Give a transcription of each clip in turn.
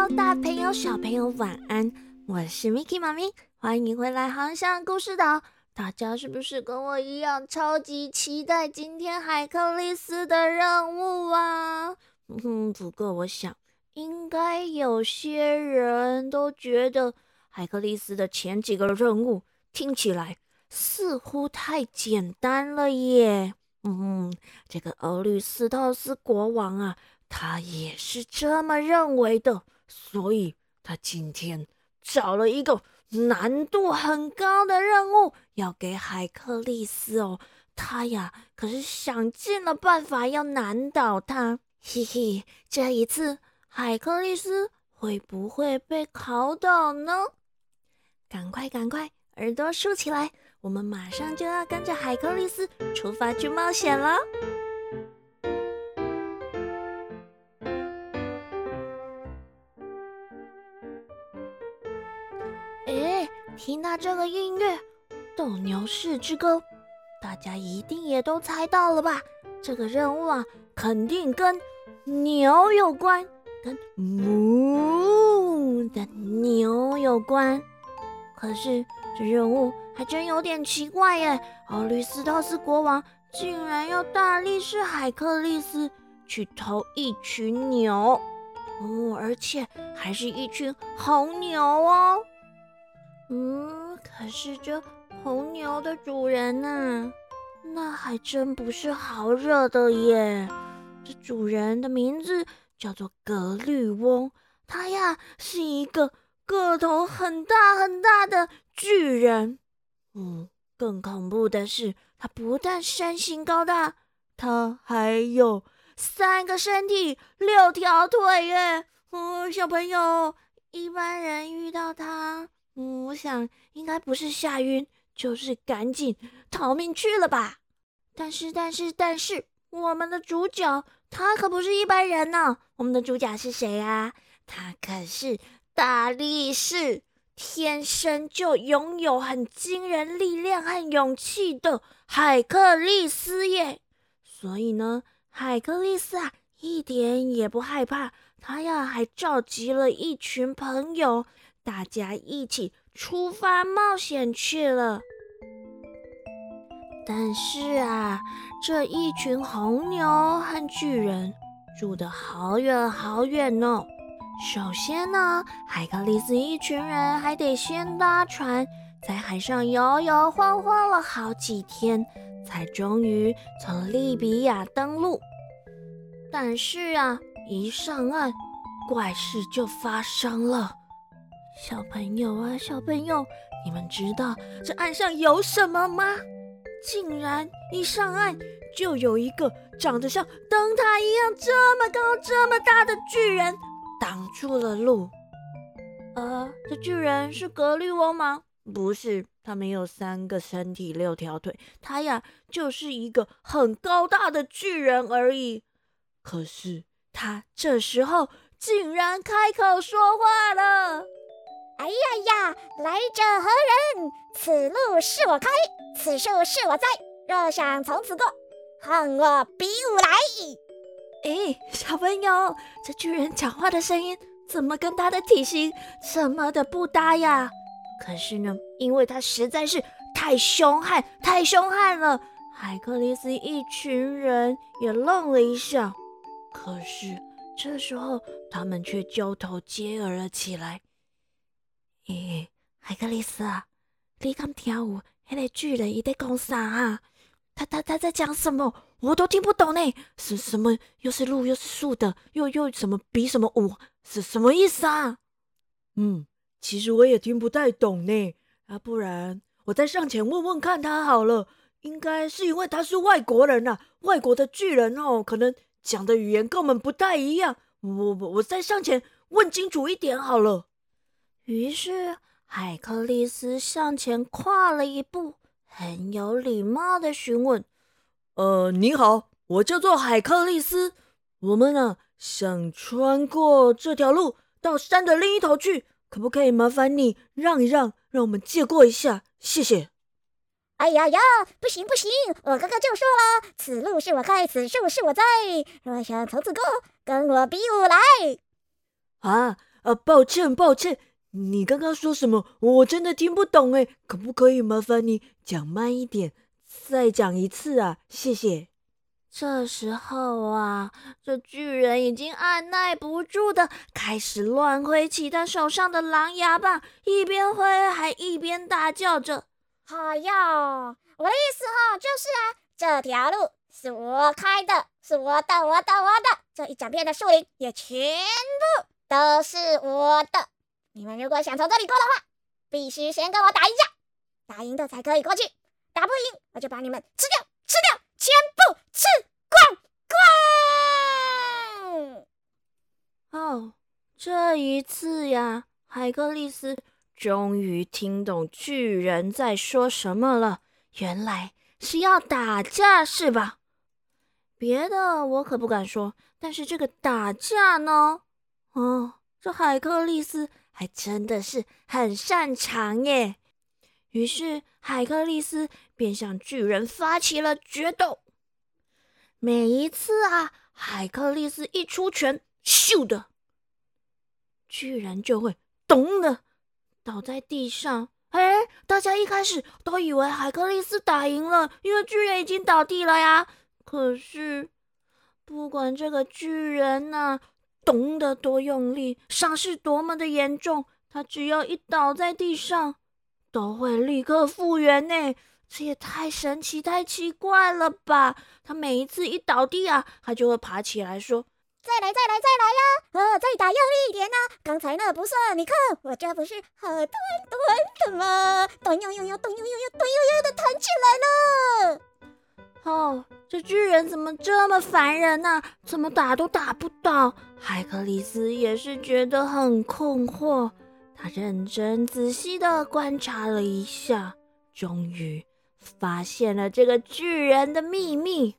Hello，大朋友、小朋友，晚安！我是 Miki 妈咪，欢迎回来航向故事岛。大家是不是跟我一样超级期待今天海克利斯的任务啊？嗯，不过我想，应该有些人都觉得海克利斯的前几个任务听起来似乎太简单了耶。嗯，这个欧律斯特斯国王啊。他也是这么认为的，所以他今天找了一个难度很高的任务要给海克力斯哦。他呀，可是想尽了办法要难倒他。嘿嘿，这一次海克力斯会不会被考倒呢？赶快赶快，耳朵竖起来，我们马上就要跟着海克力斯出发去冒险了。听到这个音乐《斗牛士之歌》，大家一定也都猜到了吧？这个任务啊，肯定跟牛有关，跟母的牛有关。可是这任务还真有点奇怪耶！奥律斯托斯国王竟然要大力士海克利斯去偷一群牛，哦，而且还是一群红牛哦。嗯，可是这红牛的主人呢？那还真不是好惹的耶。这主人的名字叫做格律翁，他呀是一个个头很大很大的巨人。嗯，更恐怖的是，他不但身形高大，他还有三个身体、六条腿耶。嗯，小朋友，一般人遇到他。嗯，我想应该不是吓晕，就是赶紧逃命去了吧。但是，但是，但是，我们的主角他可不是一般人呢。我们的主角是谁啊？他可是大力士，天生就拥有很惊人力量和勇气的海克力斯耶。所以呢，海克力斯啊，一点也不害怕。他呀，还召集了一群朋友。大家一起出发冒险去了，但是啊，这一群红牛和巨人住得好远好远呢。首先呢，海格力斯一群人还得先搭船，在海上摇摇晃晃了好几天，才终于从利比亚登陆。但是啊，一上岸，怪事就发生了。小朋友啊，小朋友，你们知道这岸上有什么吗？竟然一上岸就有一个长得像灯塔一样这么高、这么大的巨人挡住了路。呃，这巨人是格律翁吗？不是，他没有三个身体、六条腿，他呀就是一个很高大的巨人而已。可是他这时候竟然开口说话了。哎呀呀！来者何人？此路是我开，此树是我栽。若想从此过，和我比武来！哎，小朋友，这巨人讲话的声音怎么跟他的体型这么的不搭呀？可是呢，因为他实在是太凶悍，太凶悍了，海克力斯一群人也愣了一下。可是这时候，他们却交头接耳了起来。诶，海克力斯啊，你敢听有那个巨人伊在讲啥啊？他他他在讲什么？我都听不懂呢。是什么？又是路又是树的，又又什么比什么舞？是什么意思啊？嗯，其实我也听不太懂呢。啊，不然我再上前问问看他好了。应该是因为他是外国人呐，外国的巨人哦，可能讲的语言跟我们不太一样。我我我再上前问清楚一点好了。于是，海克利斯向前跨了一步，很有礼貌的询问：“呃，你好，我叫做海克利斯。我们呢，想穿过这条路到山的另一头去，可不可以麻烦你让一让，让我们借过一下？谢谢。”“哎呀呀，不行不行，我刚刚就说了，此路是我开，此树是我栽。若想从此过，跟我比武来。”啊。呃，抱歉，抱歉，你刚刚说什么？我真的听不懂哎，可不可以麻烦你讲慢一点，再讲一次啊？谢谢。这时候啊，这巨人已经按耐不住的开始乱挥起他手上的狼牙棒，一边挥还一边大叫着：“哎呀，我的意思哈，就是啊，这条路是我开的，是我的，我的，我的，这一整片的树林也全部都是我的。你们如果想从这里过的话，必须先跟我打一架，打赢的才可以过去，打不赢我就把你们吃掉，吃掉。”全部吃光光！哦，这一次呀，海克力斯终于听懂巨人在说什么了。原来是要打架，是吧？别的我可不敢说，但是这个打架呢，哦，这海克力斯还真的是很擅长耶。于是海克力斯便向巨人发起了决斗。每一次啊，海克力斯一出拳，咻的，巨人就会咚的倒在地上。哎，大家一开始都以为海克力斯打赢了，因为巨人已经倒地了呀。可是，不管这个巨人呐咚的多用力，伤势多么的严重，他只要一倒在地上。都会立刻复原呢，这也太神奇、太奇怪了吧！他每一次一倒地啊，他就会爬起来说：“再来，再来，再来呀！呃，再打用力一点呢。刚才那不算，你看我这不是好端端的吗？咚悠悠悠，咚悠悠悠，咚悠悠的弹起来了。哦，这巨人怎么这么烦人呢？怎么打都打不倒？海克里斯也是觉得很困惑。他认真仔细的观察了一下，终于发现了这个巨人的秘密。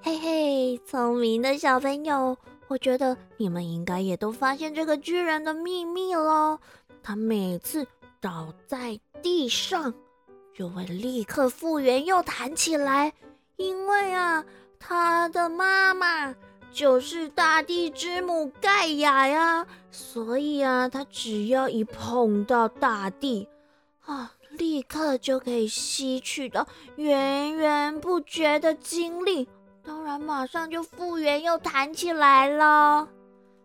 嘿嘿，聪明的小朋友，我觉得你们应该也都发现这个巨人的秘密喽。他每次倒在地上，就会立刻复原又弹起来，因为啊，他的妈妈。就是大地之母盖亚呀，所以啊，他只要一碰到大地，啊，立刻就可以吸取到源源不绝的精力，当然马上就复原又弹起来了。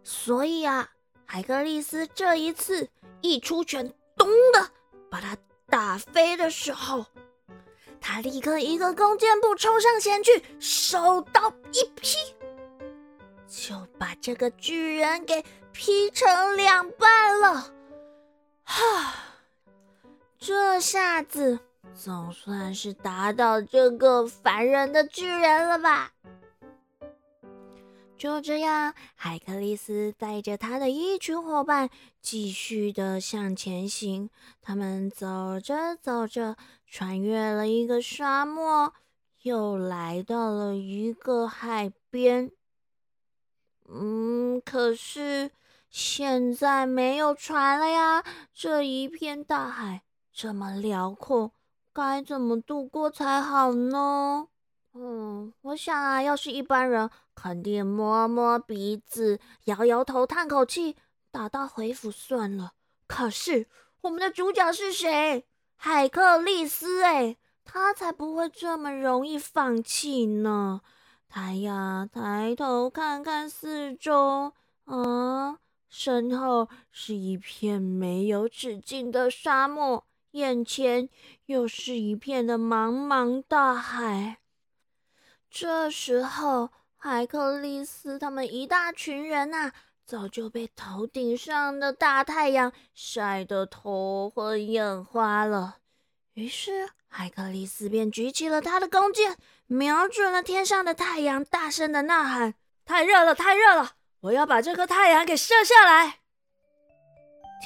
所以啊，海格力斯这一次一出拳，咚的把他打飞的时候，他立刻一个弓箭步冲上前去，手刀一劈。就把这个巨人给劈成两半了，哈！这下子总算是打倒这个烦人的巨人了吧？就这样，海克力斯带着他的一群伙伴继续的向前行。他们走着走着，穿越了一个沙漠，又来到了一个海边。嗯，可是现在没有船了呀！这一片大海这么辽阔，该怎么度过才好呢？嗯，我想啊，要是一般人，肯定摸摸鼻子，摇摇头，叹口气，打道回府算了。可是我们的主角是谁？海克利斯，哎，他才不会这么容易放弃呢。他呀，抬头看看四周，啊，身后是一片没有止境的沙漠，眼前又是一片的茫茫大海。这时候，海克力斯他们一大群人呐，早就被头顶上的大太阳晒得头昏眼花了。于是，海克力斯便举起了他的弓箭。瞄准了天上的太阳，大声的呐喊：“太热了，太热了！我要把这颗太阳给射下来！”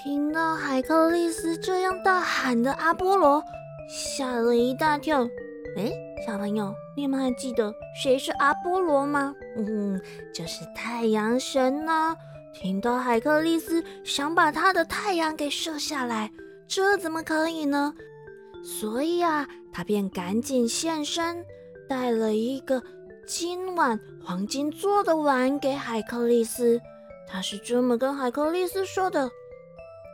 听到海克力斯这样大喊的阿波罗吓了一大跳。哎，小朋友，你们还记得谁是阿波罗吗？嗯，就是太阳神呢。听到海克力斯想把他的太阳给射下来，这怎么可以呢？所以啊，他便赶紧现身。带了一个金碗，黄金做的碗给海克力斯，他是这么跟海克力斯说的：“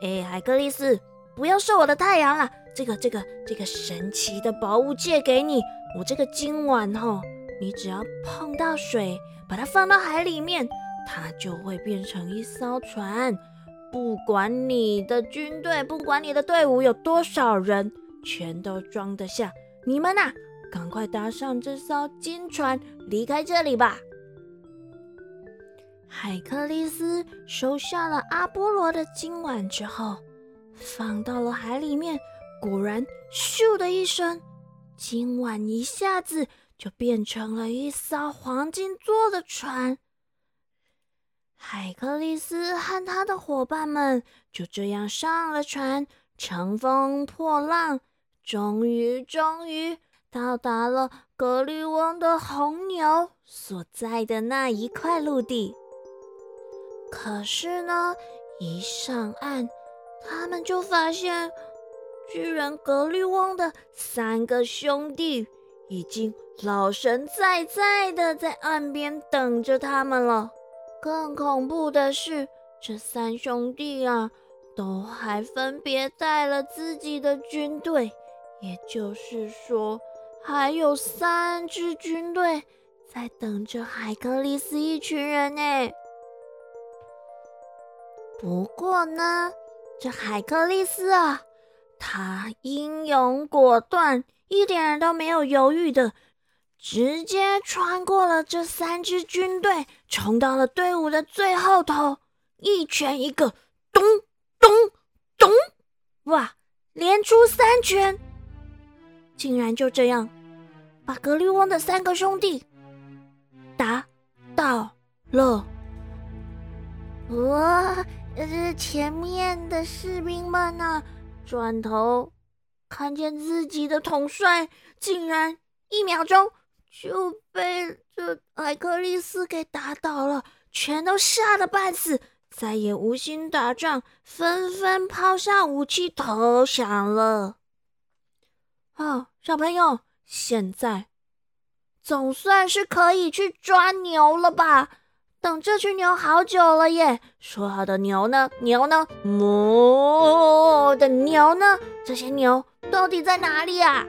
哎，海克力斯，不要射我的太阳了，这个、这个、这个神奇的宝物借给你。我这个金碗哈，你只要碰到水，把它放到海里面，它就会变成一艘船。不管你的军队，不管你的队伍有多少人，全都装得下。你们呐，赶快搭上这艘金船，离开这里吧。”海克利斯收下了阿波罗的金碗之后，放到了海里面。果然，咻的一声，今晚一下子就变成了一艘黄金做的船。海克利斯和他的伙伴们就这样上了船，乘风破浪，终于，终于到达了格律翁的红牛所在的那一块陆地。可是呢，一上岸，他们就发现巨人格律翁的三个兄弟已经老神在在的在岸边等着他们了。更恐怖的是，这三兄弟啊，都还分别带了自己的军队，也就是说，还有三支军队在等着海格力斯一群人呢。不过呢，这海克力斯啊，他英勇果断，一点都没有犹豫的，直接穿过了这三支军队，冲到了队伍的最后头，一拳一个，咚咚咚，哇，连出三拳，竟然就这样把格律翁的三个兄弟打倒了，哇！这前面的士兵们呢，转头看见自己的统帅，竟然一秒钟就被这海克利斯给打倒了，全都吓得半死，再也无心打仗，纷纷抛下武器投降了。啊，小朋友，现在总算是可以去抓牛了吧？等这群牛好久了耶！说好的牛呢？牛呢？哞的牛呢？这些牛到底在哪里呀？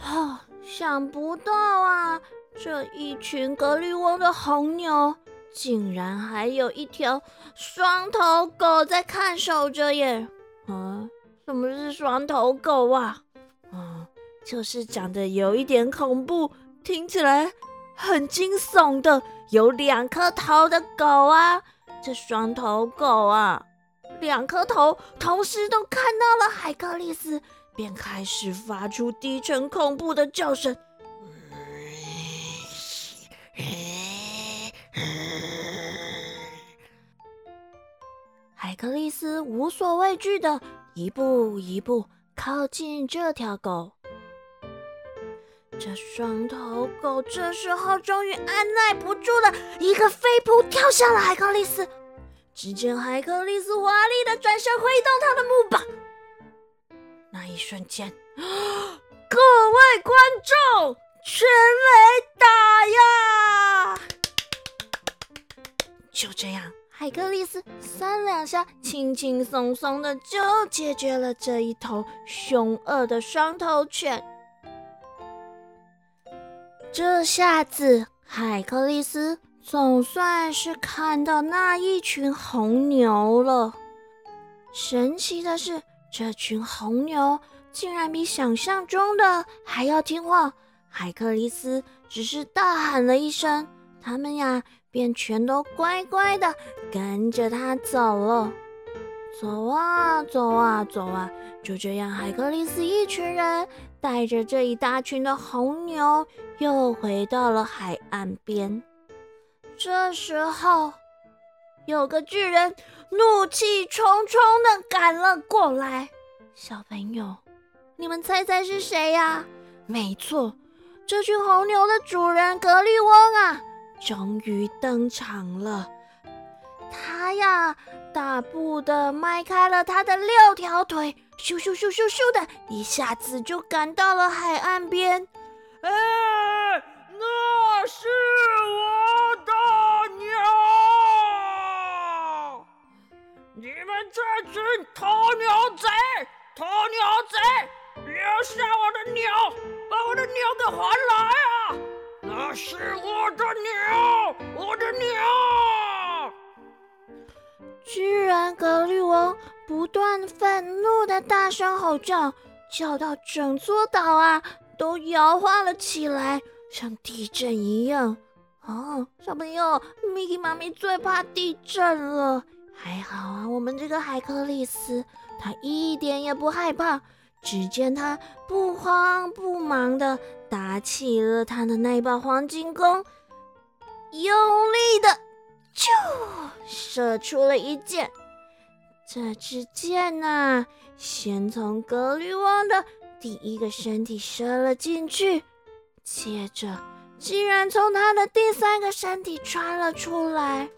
啊，想不到啊！这一群格律翁的红牛，竟然还有一条双头狗在看守着耶！啊，什么是双头狗啊？啊，就是长得有一点恐怖，听起来。很惊悚的，有两颗头的狗啊！这双头狗啊，两颗头同时都看到了海克力斯，便开始发出低沉恐怖的叫声。海克力斯无所畏惧的一步一步靠近这条狗。这双头狗这时候终于按耐不住了，一个飞扑跳向了海克力斯。只见海克力斯华丽的转身挥动他的木棒，那一瞬间，各位观众，全雷打呀！就这样，海克力斯三两下，轻轻松松的就解决了这一头凶恶的双头犬。这下子，海克利斯总算是看到那一群红牛了。神奇的是，这群红牛竟然比想象中的还要听话。海克利斯只是大喊了一声，他们呀便全都乖乖的跟着他走了。走啊走啊走啊！就这样，海克利斯一群人带着这一大群的红牛，又回到了海岸边。这时候，有个巨人怒气冲冲的赶了过来。小朋友，你们猜猜是谁呀？没错，这群红牛的主人格律翁啊，终于登场了。他呀，大步的迈开了他的六条腿，咻咻咻咻咻的，一下子就赶到了海岸边。哎，是我的鸟！你们这群偷鸟贼，偷鸟贼，留下我的鸟，把我的鸟给还来啊！那是我的鸟，我的鸟！居然格律王不断愤怒的大声吼叫，叫到整座岛啊都摇晃了起来。像地震一样。哦，小朋友，Miki 妈咪最怕地震了。还好啊，我们这个海克利斯。他一点也不害怕，只见他不慌不忙地打起了他的那把黄金弓，用力的就射出了一箭。这支箭呐，先从格律王的第一个身体射了进去，接着竟然从他的第三个身体穿了出来。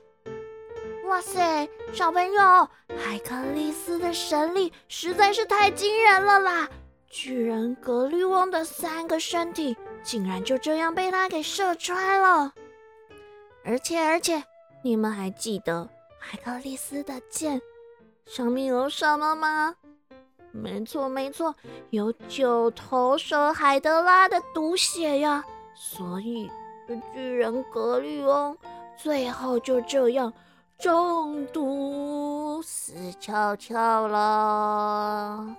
哇塞，小朋友，海克力斯的神力实在是太惊人了啦！巨人格律翁的三个身体竟然就这样被他给射穿了。而且而且，你们还记得海克力斯的剑上面有什么吗？没错没错，有九头蛇海德拉的毒血呀！所以巨人格律翁最后就这样。中毒死翘翘了！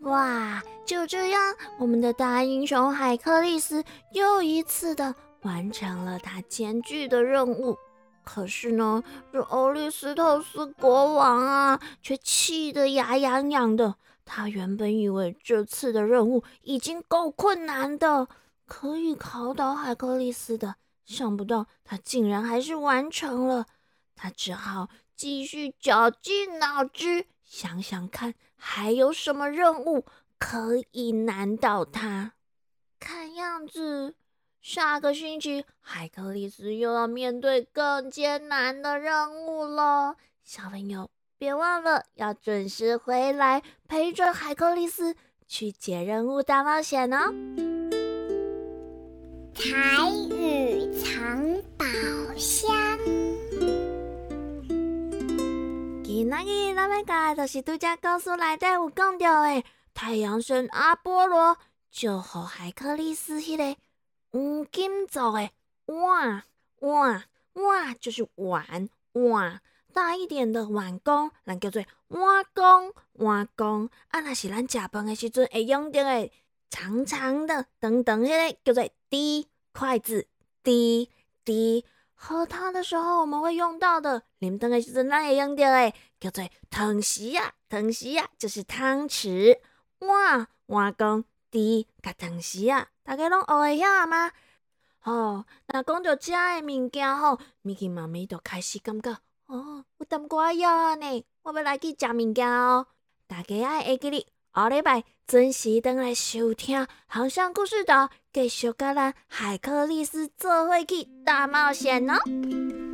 哇，就这样，我们的大英雄海克力斯又一次的完成了他艰巨的任务。可是呢，这欧利斯透斯国王啊，却气得牙痒痒的。他原本以为这次的任务已经够困难的，可以考倒海克力斯的。想不到他竟然还是完成了，他只好继续绞尽脑汁想想看，还有什么任务可以难倒他。看样子，下个星期海克力斯又要面对更艰难的任务了。小朋友，别忘了要准时回来陪着海克力斯去解任务大冒险哦。彩雨藏宝箱。今日咱要教的就是拄则故事内底有讲到的太阳神阿波罗，就和海克力斯迄个黄金做的碗碗碗，就是碗碗大一点的碗公，咱叫做碗公碗公。啊，若是咱食饭的时阵会用到的。长长的，等等，迄个叫做滴筷子，滴滴。喝汤的时候我们会用到的，啉汤的时阵咱会用到的，叫做汤匙啊，汤匙啊，就是汤匙。碗碗公甲汤匙啊，大家拢学会晓吗？哦，那讲到食的物件吼，咪奇妈咪就开始感觉，哦，有淡寡饿呢，我要来去食物件哦。大家爱会记哩。下礼拜准时登来收听《航向故事岛》，继续甲咱海克力斯做伙去大冒险哦。